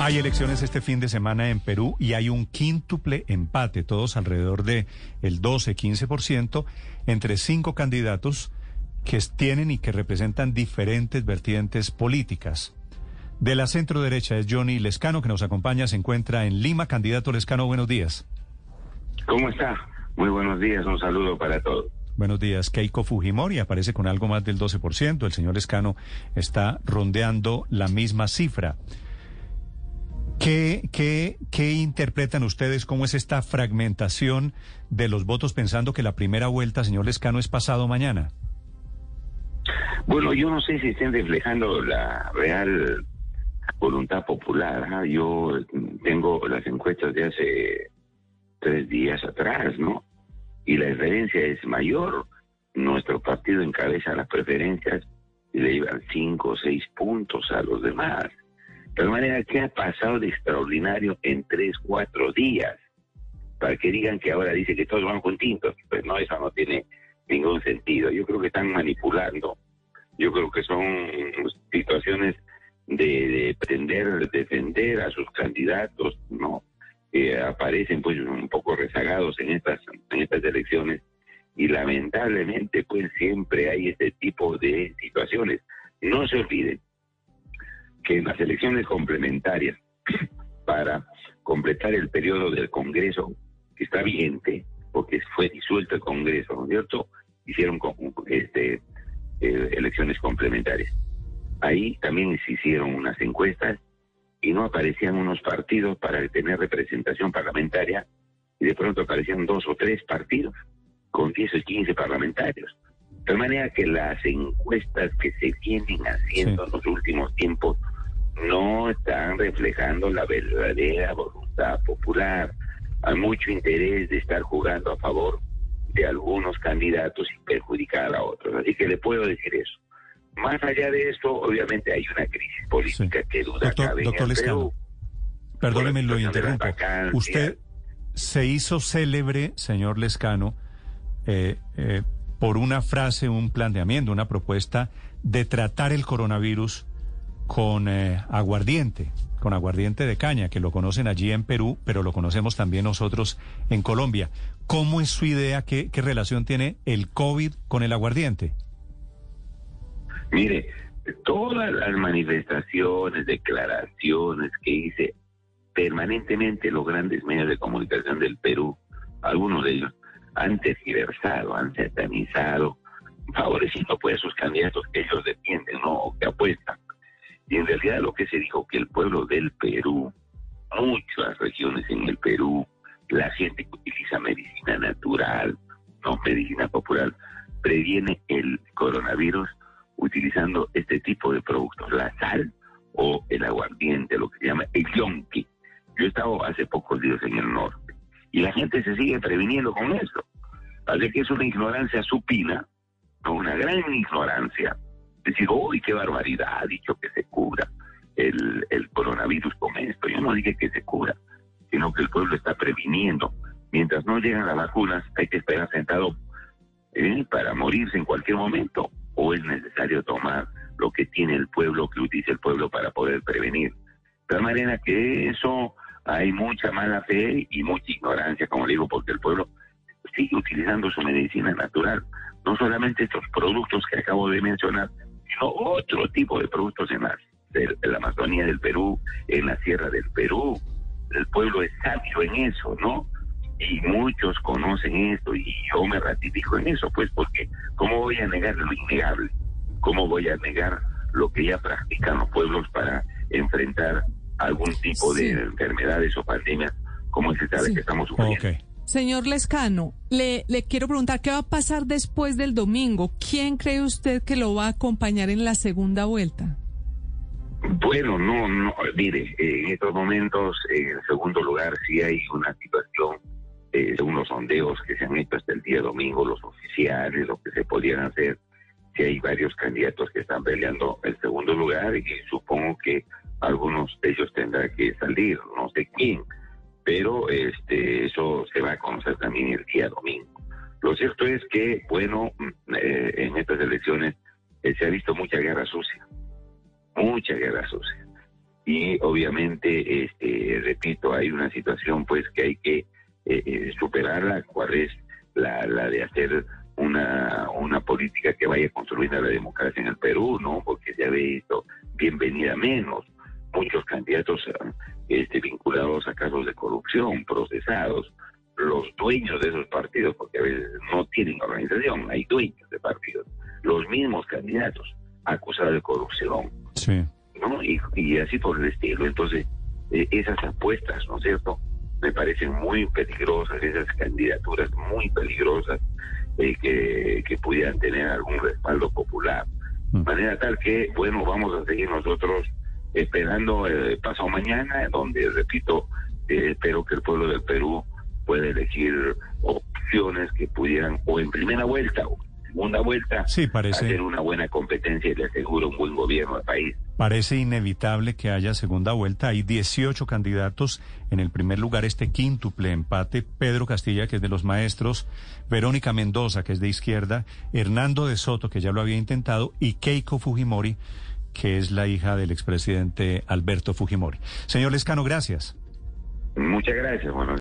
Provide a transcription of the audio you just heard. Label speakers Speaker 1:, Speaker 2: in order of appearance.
Speaker 1: Hay elecciones este fin de semana en Perú y hay un quíntuple empate, todos alrededor de el 12-15%, entre cinco candidatos que tienen y que representan diferentes vertientes políticas. De la centro derecha es Johnny Lescano, que nos acompaña, se encuentra en Lima. Candidato Lescano, buenos días.
Speaker 2: ¿Cómo está? Muy buenos días, un saludo para todos.
Speaker 1: Buenos días. Keiko Fujimori aparece con algo más del 12%. El señor Lescano está rondeando la misma cifra. ¿Qué, qué, ¿Qué interpretan ustedes? ¿Cómo es esta fragmentación de los votos pensando que la primera vuelta, señor Lescano, es pasado mañana?
Speaker 2: Bueno, yo no sé si estén reflejando la real voluntad popular. ¿ah? Yo tengo las encuestas de hace tres días atrás, ¿no? Y la diferencia es mayor. Nuestro partido encabeza las preferencias y le llevan cinco o seis puntos a los demás. De manera, que ha pasado de extraordinario en tres, cuatro días? Para que digan que ahora dice que todos van con tintos. Pues no, eso no tiene ningún sentido. Yo creo que están manipulando. Yo creo que son situaciones de, pretender defender a sus candidatos, ¿no? Que aparecen pues un poco rezagados en estas, en estas elecciones. Y lamentablemente pues siempre hay este tipo de situaciones. No se olviden, que en las elecciones complementarias para completar el periodo del Congreso que está vigente, porque fue disuelto el Congreso, ¿no es cierto? Hicieron este, eh, elecciones complementarias. Ahí también se hicieron unas encuestas y no aparecían unos partidos para tener representación parlamentaria y de pronto aparecían dos o tres partidos con 10 o 15 parlamentarios. De manera que las encuestas que se vienen haciendo en los últimos tiempos no están reflejando la verdadera voluntad popular. Hay mucho interés de estar jugando a favor de algunos candidatos y perjudicar a otros. Así que le puedo decir eso. Más allá de esto, obviamente hay una crisis política que duda
Speaker 1: doctor,
Speaker 2: cabe
Speaker 1: doctor Lescano, Perdóneme, lo interrumpo. Usted se hizo célebre, señor Lescano, eh, eh, por una frase, un planteamiento, una propuesta de tratar el coronavirus con eh, aguardiente, con aguardiente de caña, que lo conocen allí en Perú, pero lo conocemos también nosotros en Colombia. ¿Cómo es su idea? ¿Qué, qué relación tiene el COVID con el aguardiente?
Speaker 2: Mire, todas las manifestaciones, declaraciones que hice permanentemente los grandes medios de comunicación del Perú, algunos de ellos han tergiversado, han satanizado, favoreciendo pues a sus candidatos que ellos defienden, ¿no? Realidad lo que se dijo que el pueblo del Perú, muchas regiones en el Perú, la gente que utiliza medicina natural, no medicina popular, previene el coronavirus utilizando este tipo de productos, la sal o el aguardiente, lo que se llama el yonki. Yo he estado hace pocos días en el norte y la gente se sigue previniendo con eso. Así que es una ignorancia supina, una gran ignorancia. Decir, uy, qué barbaridad, ha dicho que se cura el, el coronavirus con esto. Yo no dije que se cura, sino que el pueblo está previniendo. Mientras no llegan las vacunas, hay que esperar sentado ¿eh? para morirse en cualquier momento o es necesario tomar lo que tiene el pueblo, que utiliza el pueblo para poder prevenir. De tal manera que eso hay mucha mala fe y mucha ignorancia, como digo, porque el pueblo sigue utilizando su medicina natural. No solamente estos productos que acabo de mencionar, otro tipo de productos en la, Amazonía del Perú, en la Sierra del Perú. El pueblo es sabio en eso, ¿no? y muchos conocen esto y yo me ratifico en eso, pues porque ¿cómo voy a negar lo innegable? ¿Cómo voy a negar lo que ya practican los pueblos para enfrentar algún tipo de enfermedades o pandemias como es esta que estamos sufriendo?
Speaker 3: Señor Lescano, le, quiero preguntar qué va a pasar después del domingo. ¿Quién cree usted que lo va a acompañar en la segunda vuelta?
Speaker 2: Bueno, no, no, mire, en estos momentos, en segundo lugar, sí hay una situación eh, según los sondeos que se han hecho hasta el día domingo, los oficiales, lo que se podían hacer, si hay varios candidatos que están peleando el segundo lugar y supongo que algunos de ellos tendrán que salir, no sé quién, pero este eso se va a conocer también el día domingo. Lo cierto es que, bueno, mm, eh, en estas elecciones eh, se ha visto mucha guerra sucia, mucha guerra sucia. y obviamente, este, repito, hay una situación pues que hay que eh, eh, superarla, cuál es la, la de hacer una, una política que vaya construyendo la democracia en el Perú, ¿no? Porque se ha visto bienvenida menos, muchos candidatos este, vinculados a casos de corrupción, procesados, los dueños de esos partidos, porque a veces no tienen organización, hay dueños de partidos, los mismos candidatos acusados de corrupción.
Speaker 1: Sí.
Speaker 2: ¿no? Y, así por el estilo. Entonces, eh, esas apuestas, ¿no es cierto? Me parecen muy peligrosas, esas candidaturas muy peligrosas eh, que, que pudieran tener algún respaldo popular. De mm. manera tal que, bueno, vamos a seguir nosotros esperando el eh, pasado mañana, donde, repito, espero que el pueblo del Perú pueda elegir opciones que pudieran, o en primera vuelta, o segunda vuelta,
Speaker 1: sí, parece,
Speaker 2: hacer una buena competencia y le aseguro un buen gobierno al país.
Speaker 1: Parece inevitable que haya segunda vuelta. Hay 18 candidatos. En el primer lugar, este quíntuple empate. Pedro Castilla, que es de los maestros. Verónica Mendoza, que es de izquierda. Hernando de Soto, que ya lo había intentado. Y Keiko Fujimori, que es la hija del expresidente Alberto Fujimori. Señor Lescano, gracias.
Speaker 2: Muchas gracias. Bueno.